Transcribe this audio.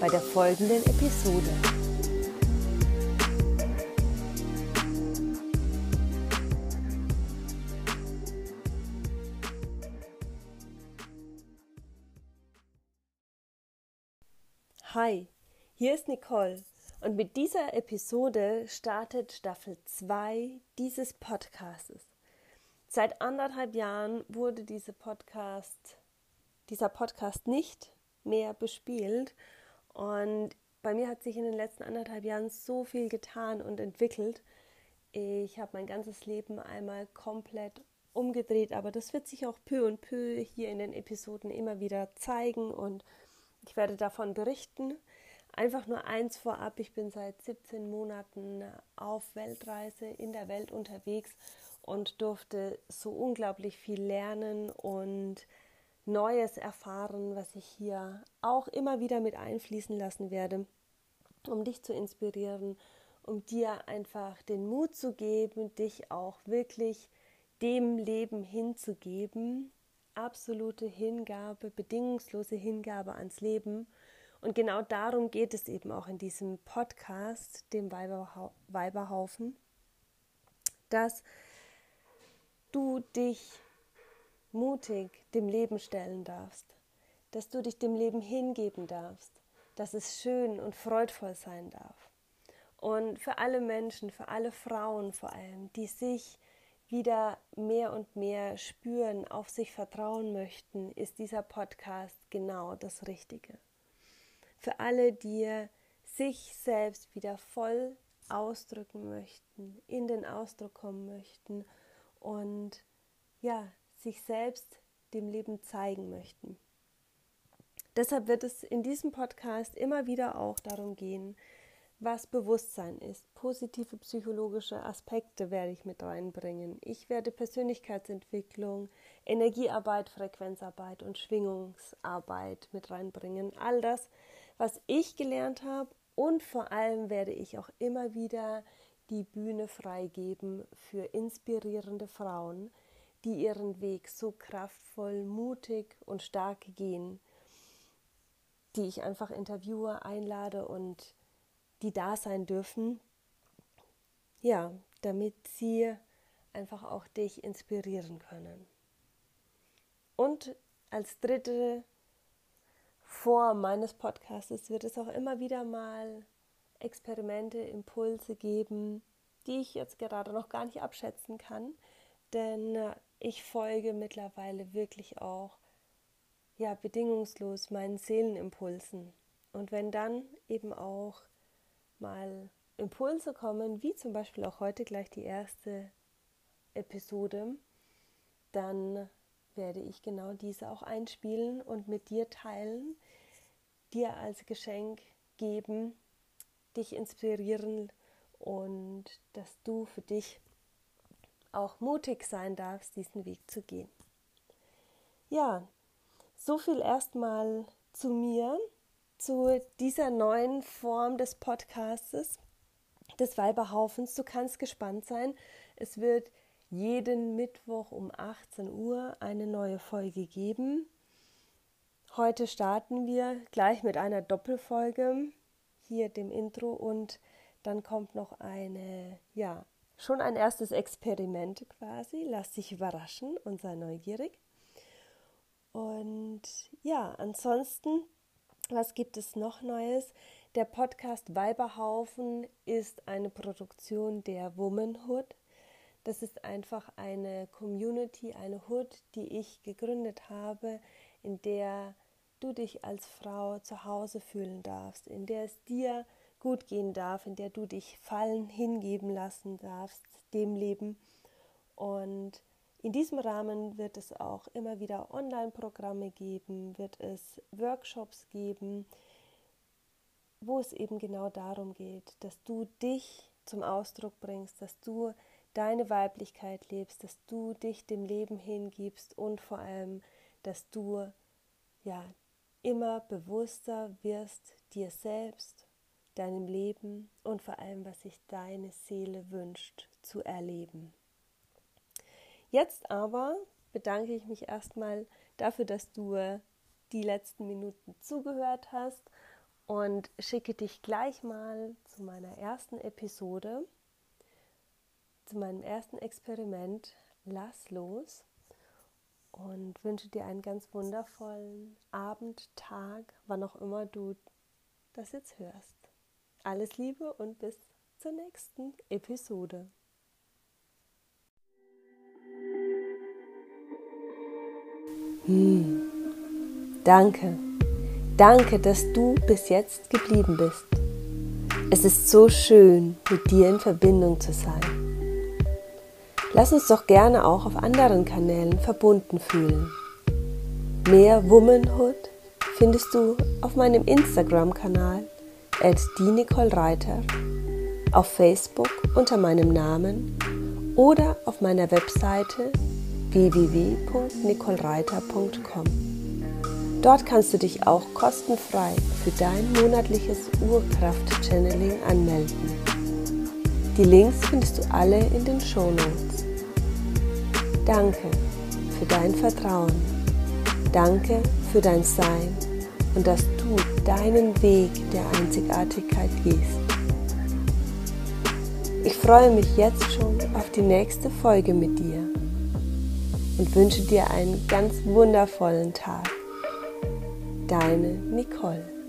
bei der folgenden Episode. Hi, hier ist Nicole und mit dieser Episode startet Staffel 2 dieses Podcastes. Seit anderthalb Jahren wurde diese Podcast, dieser Podcast nicht mehr bespielt. Und bei mir hat sich in den letzten anderthalb Jahren so viel getan und entwickelt. Ich habe mein ganzes Leben einmal komplett umgedreht, aber das wird sich auch peu und peu hier in den Episoden immer wieder zeigen und ich werde davon berichten. Einfach nur eins vorab, ich bin seit 17 Monaten auf Weltreise in der Welt unterwegs und durfte so unglaublich viel lernen und Neues erfahren, was ich hier auch immer wieder mit einfließen lassen werde, um dich zu inspirieren, um dir einfach den Mut zu geben, dich auch wirklich dem Leben hinzugeben, absolute Hingabe, bedingungslose Hingabe ans Leben. Und genau darum geht es eben auch in diesem Podcast, dem Weiberhaufen, dass du dich mutig dem Leben stellen darfst, dass du dich dem Leben hingeben darfst, dass es schön und freudvoll sein darf. Und für alle Menschen, für alle Frauen vor allem, die sich wieder mehr und mehr spüren, auf sich vertrauen möchten, ist dieser Podcast genau das Richtige. Für alle, die sich selbst wieder voll ausdrücken möchten, in den Ausdruck kommen möchten und ja, sich selbst dem Leben zeigen möchten. Deshalb wird es in diesem Podcast immer wieder auch darum gehen, was Bewusstsein ist. Positive psychologische Aspekte werde ich mit reinbringen. Ich werde Persönlichkeitsentwicklung, Energiearbeit, Frequenzarbeit und Schwingungsarbeit mit reinbringen. All das, was ich gelernt habe und vor allem werde ich auch immer wieder die Bühne freigeben für inspirierende Frauen, die ihren Weg so kraftvoll, mutig und stark gehen, die ich einfach interviewe, einlade und die da sein dürfen, ja, damit sie einfach auch dich inspirieren können. Und als dritte Form meines Podcasts wird es auch immer wieder mal Experimente, Impulse geben, die ich jetzt gerade noch gar nicht abschätzen kann, denn äh, ich folge mittlerweile wirklich auch ja bedingungslos meinen Seelenimpulsen. Und wenn dann eben auch mal Impulse kommen, wie zum Beispiel auch heute gleich die erste Episode, dann werde ich genau diese auch einspielen und mit dir teilen, dir als Geschenk geben, dich inspirieren und dass du für dich auch mutig sein darfst, diesen Weg zu gehen. Ja, so viel erstmal zu mir, zu dieser neuen Form des Podcastes, des Weiberhaufens. Du kannst gespannt sein. Es wird jeden Mittwoch um 18 Uhr eine neue Folge geben. Heute starten wir gleich mit einer Doppelfolge, hier dem Intro und dann kommt noch eine, ja, schon ein erstes Experiment quasi. Lass dich überraschen und sei neugierig. Und ja, ansonsten, was gibt es noch Neues? Der Podcast Weiberhaufen ist eine Produktion der Womanhood. Das ist einfach eine Community, eine Hood, die ich gegründet habe, in der du dich als Frau zu Hause fühlen darfst, in der es dir gut gehen darf, in der du dich fallen, hingeben lassen darfst, dem Leben. Und in diesem Rahmen wird es auch immer wieder Online-Programme geben, wird es Workshops geben, wo es eben genau darum geht, dass du dich zum Ausdruck bringst, dass du deine Weiblichkeit lebst, dass du dich dem Leben hingibst und vor allem, dass du ja immer bewusster wirst dir selbst, deinem Leben und vor allem, was sich deine Seele wünscht zu erleben. Jetzt aber bedanke ich mich erstmal dafür, dass du die letzten Minuten zugehört hast und schicke dich gleich mal zu meiner ersten Episode, zu meinem ersten Experiment Lass los und wünsche dir einen ganz wundervollen Abend, Tag, wann auch immer du das jetzt hörst. Alles Liebe und bis zur nächsten Episode. Hm. Danke. Danke, dass du bis jetzt geblieben bist. Es ist so schön, mit dir in Verbindung zu sein. Lass uns doch gerne auch auf anderen Kanälen verbunden fühlen. Mehr Womanhood findest du auf meinem Instagram-Kanal at Reiter, auf Facebook unter meinem Namen oder auf meiner Webseite www.nicolereiter.com. Dort kannst du dich auch kostenfrei für dein monatliches Urkraft-Channeling anmelden. Die Links findest du alle in den Shownotes. Danke für dein Vertrauen. Danke für dein Sein und dass deinen Weg der Einzigartigkeit gehst. Ich freue mich jetzt schon auf die nächste Folge mit dir und wünsche dir einen ganz wundervollen Tag. Deine Nicole.